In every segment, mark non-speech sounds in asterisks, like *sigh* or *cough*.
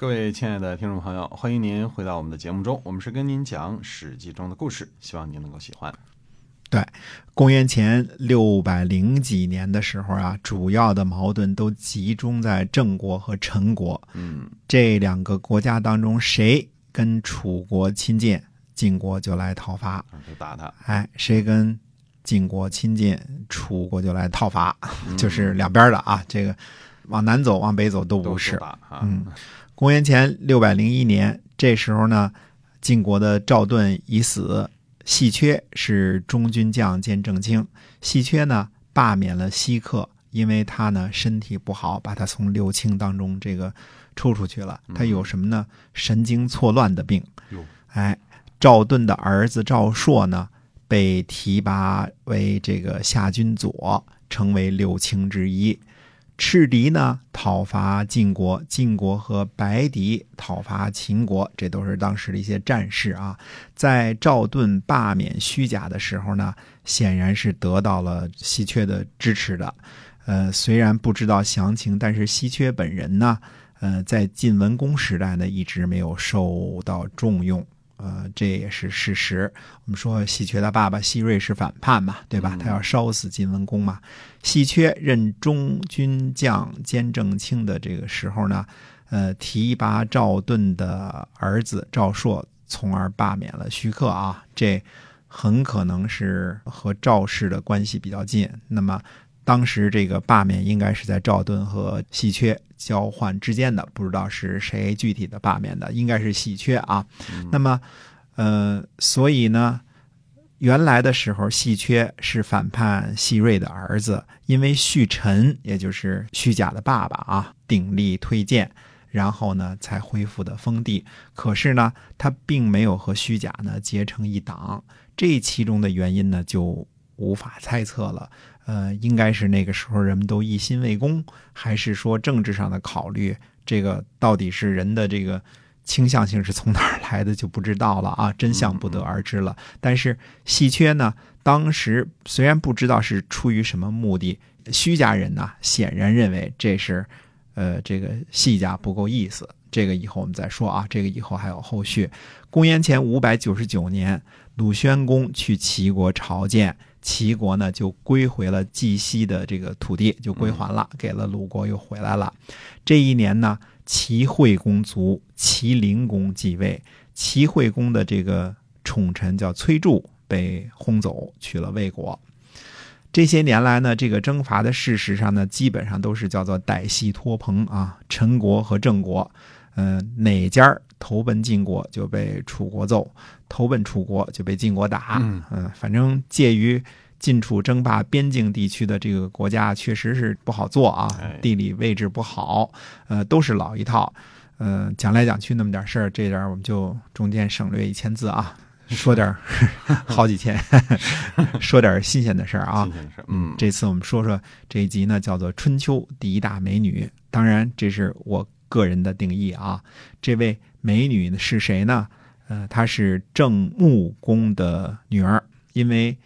各位亲爱的听众朋友，欢迎您回到我们的节目中。我们是跟您讲《史记》中的故事，希望您能够喜欢。对，公元前六百零几年的时候啊，主要的矛盾都集中在郑国和陈国。嗯，这两个国家当中，谁跟楚国亲近，晋国就来讨伐；就打他。哎，谁跟晋国亲近，楚国就来讨伐，嗯就是两边的啊。这个往南走，往北走都不是。啊。嗯，公元前六百零一年，这时候呢，晋国的赵盾已死，细缺是中军将兼正卿。细缺呢罢免了西克，因为他呢身体不好，把他从六卿当中这个抽出去了。他有什么呢？神经错乱的病。哎，赵盾的儿子赵朔呢，被提拔为这个夏军左，成为六卿之一。赤狄呢讨伐晋国，晋国和白狄讨伐秦国，这都是当时的一些战事啊。在赵盾罢免虚假的时候呢，显然是得到了稀缺的支持的。呃，虽然不知道详情，但是稀缺本人呢，呃，在晋文公时代呢，一直没有受到重用。呃，这也是事实。我们说喜鹊的爸爸细锐是反叛嘛，对吧？他要烧死晋文公嘛。喜鹊任中军将兼正卿的这个时候呢，呃，提拔赵盾的儿子赵朔，从而罢免了徐克啊。这很可能是和赵氏的关系比较近。那么当时这个罢免应该是在赵盾和细缺交换之间的，不知道是谁具体的罢免的，应该是细缺啊。那么，呃，所以呢，原来的时候，细缺是反叛细锐的儿子，因为续臣，也就是虚假的爸爸啊，鼎力推荐，然后呢才恢复的封地。可是呢，他并没有和虚假呢结成一党，这其中的原因呢就无法猜测了。呃，应该是那个时候人们都一心为公，还是说政治上的考虑？这个到底是人的这个倾向性是从哪儿来的就不知道了啊，真相不得而知了。但是戏缺呢，当时虽然不知道是出于什么目的，虚家人呢显然认为这是，呃，这个戏家不够意思。这个以后我们再说啊，这个以后还有后续。公元前五百九十九年，鲁宣公去齐国朝见。齐国呢就归回了冀西的这个土地，就归还了，给了鲁国，又回来了。这一年呢，齐惠公卒，齐灵公继位。齐惠公的这个宠臣叫崔杼，被轰走，去了魏国。这些年来呢，这个征伐的事实上呢，基本上都是叫做歹戏拖棚啊。陈国和郑国，嗯，哪家投奔晋国就被楚国揍。投奔楚国就被晋国打，嗯，反正介于晋楚争霸边境地区的这个国家确实是不好做啊，地理位置不好，呃，都是老一套，呃，讲来讲去那么点事儿，这点我们就中间省略一千字啊，*laughs* 说点 *laughs* 好几千，*laughs* 说点新鲜的事儿啊，新鲜的事，嗯，这次我们说说这一集呢，叫做《春秋第一大美女》，当然这是我个人的定义啊，这位美女是谁呢？呃，她是郑穆公的女儿，因为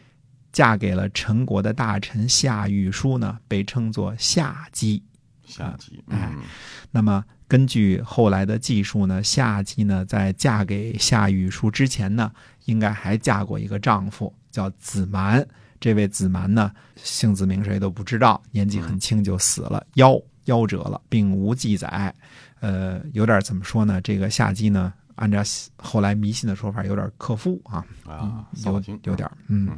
嫁给了陈国的大臣夏玉书呢，被称作夏姬。夏姬，哎，嗯那么根据后来的记述呢，夏姬呢在嫁给夏玉书之前呢，应该还嫁过一个丈夫，叫子蛮。这位子蛮呢，姓字名谁都不知道，年纪很轻就死了，夭夭折了，并无记载。呃，有点怎么说呢？这个夏姬呢？按照后来迷信的说法，有点克夫啊，啊，有有有点，嗯，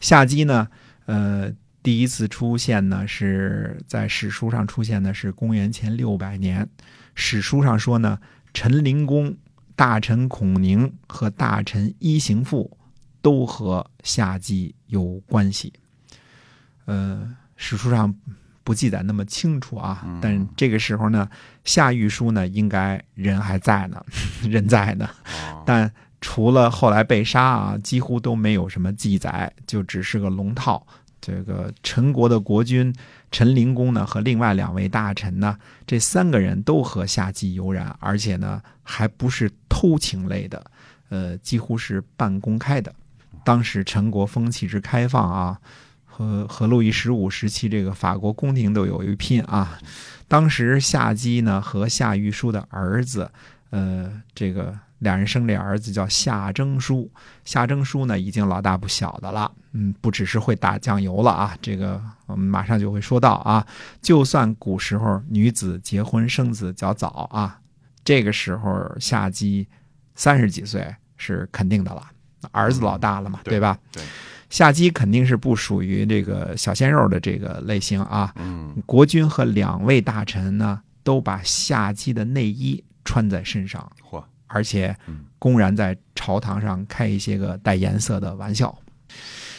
夏姬呢，呃，第一次出现呢是在史书上出现的是公元前六百年，史书上说呢，陈灵公、大臣孔宁和大臣伊行父都和夏姬有关系，呃，史书上。不记载那么清楚啊，但这个时候呢，夏玉书呢应该人还在呢，*laughs* 人在呢，但除了后来被杀啊，几乎都没有什么记载，就只是个龙套。这个陈国的国君陈灵公呢和另外两位大臣呢，这三个人都和夏姬有染，而且呢还不是偷情类的，呃，几乎是半公开的。当时陈国风气之开放啊。和和路易十五时期这个法国宫廷都有一拼啊。当时夏姬呢和夏玉书的儿子，呃，这个俩人生这儿子叫夏征舒。夏征舒呢已经老大不小的了，嗯，不只是会打酱油了啊。这个我们马上就会说到啊。就算古时候女子结婚生子较早啊，这个时候夏姬三十几岁是肯定的了，儿子老大了嘛，对吧？对，夏姬肯定是不属于这个小鲜肉的这个类型啊。嗯国君和两位大臣呢，都把夏姬的内衣穿在身上，嚯，而且嗯公然在朝堂上开一些个带颜色的玩笑。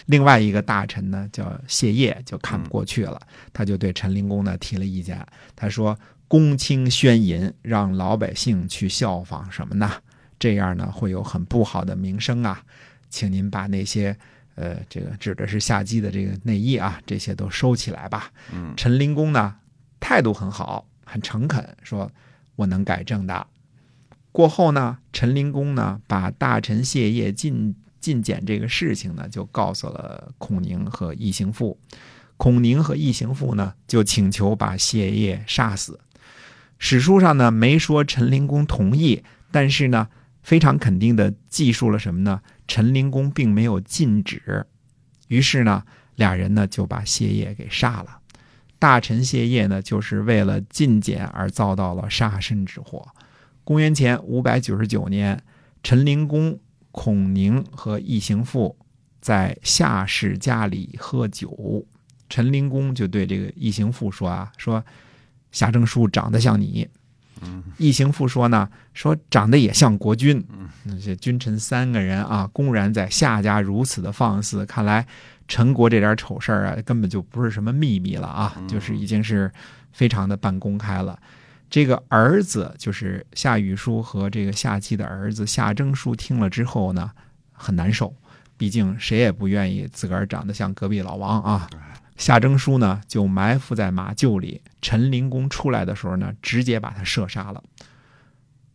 另外一个大臣呢，叫谢烨，就看不过去了，他就对陈灵公呢提了意见。他说：“公卿宣淫，让老百姓去效仿什么呢？这样呢会有很不好的名声啊，请您把那些。”呃，这个指的是夏姬的这个内衣啊，这些都收起来吧。嗯陈灵公呢态度很好，很诚恳，说我能改正的。过后呢，陈灵公呢把大臣谢烨进进谏这个事情呢，就告诉了孔宁和易行父。孔宁和易行父呢，就请求把谢烨杀死。史书上呢没说陈灵公同意，但是呢非常肯定的记述了什么呢？陈灵公并没有禁止。于是呢，俩人呢就把谢烨给杀了。大臣谢烨呢，就是为了进谏而遭到了杀身之祸。公元前五百九十九年，陈灵公、孔宁和异行父在夏氏家里喝酒，陈灵公就对这个异行父说啊，说夏征舒长得像你。嗯异行父说呢，说长得也像国君。嗯那些君臣三个人啊，公然在夏家如此的放肆，看来陈国这点丑事儿啊，根本就不是什么秘密了啊，嗯就是已经是非常的半公开了。这个儿子就是夏雨叔和这个夏姬的儿子夏征舒，听了之后呢，很难受，毕竟谁也不愿意自个儿长得像隔壁老王啊。夏征舒呢，就埋伏在马厩里。陈灵公出来的时候呢，直接把他射杀了。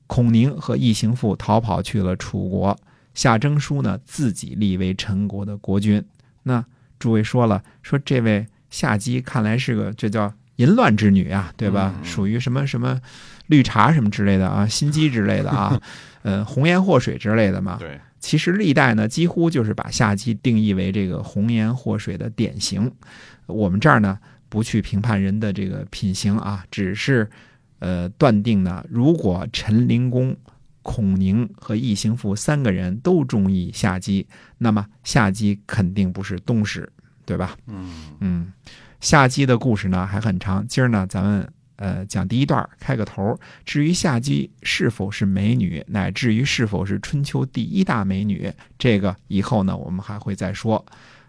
孔宁和异行父逃跑去了楚国，夏征舒呢自己立为陈国的国君。那诸位说了，说这位夏姬看来是个这叫淫乱之女啊，对吧？属于什么什么绿茶什么之类的啊，心机之类的啊，*laughs* 呃，红颜祸水之类的嘛。对，其实历代呢，几乎就是把夏姬定义为这个红颜祸水的典型。我们这儿呢，不去评判人的这个品行啊，只是呃断定呢，如果陈灵公、孔宁和异行父三个人都中意夏姬，那么夏姬肯定不是东施，对吧？嗯嗯，夏姬的故事呢还很长，今儿呢咱们呃讲第一段，开个头。至于夏姬是否是美女，乃至于是否是春秋第一大美女，这个以后呢我们还会再说。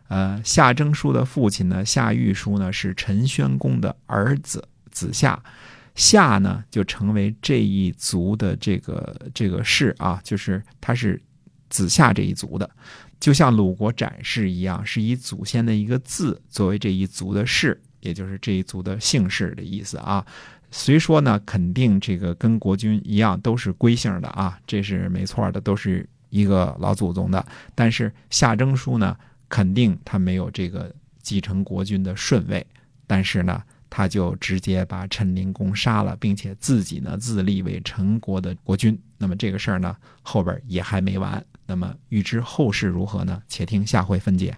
呃，夏征舒的父亲呢，夏玉书呢是陈宣公的儿子子夏，夏呢就成为这一族的这个这个氏啊，就是他是子夏这一族的。就像鲁国展氏一样，是以祖先的一个字作为这一族的氏，也就是这一族的姓氏的意思啊。虽说呢，肯定这个跟国君一样都是归姓的啊，这是没错的，都是一个老祖宗的。但是夏征舒呢，肯定他没有这个继承国君的顺位，但是呢，他就直接把陈灵公杀了，并且自己呢自立为陈国的国君。那么这个事儿呢，后边也还没完。那么预知后事如何呢？且听下回分解。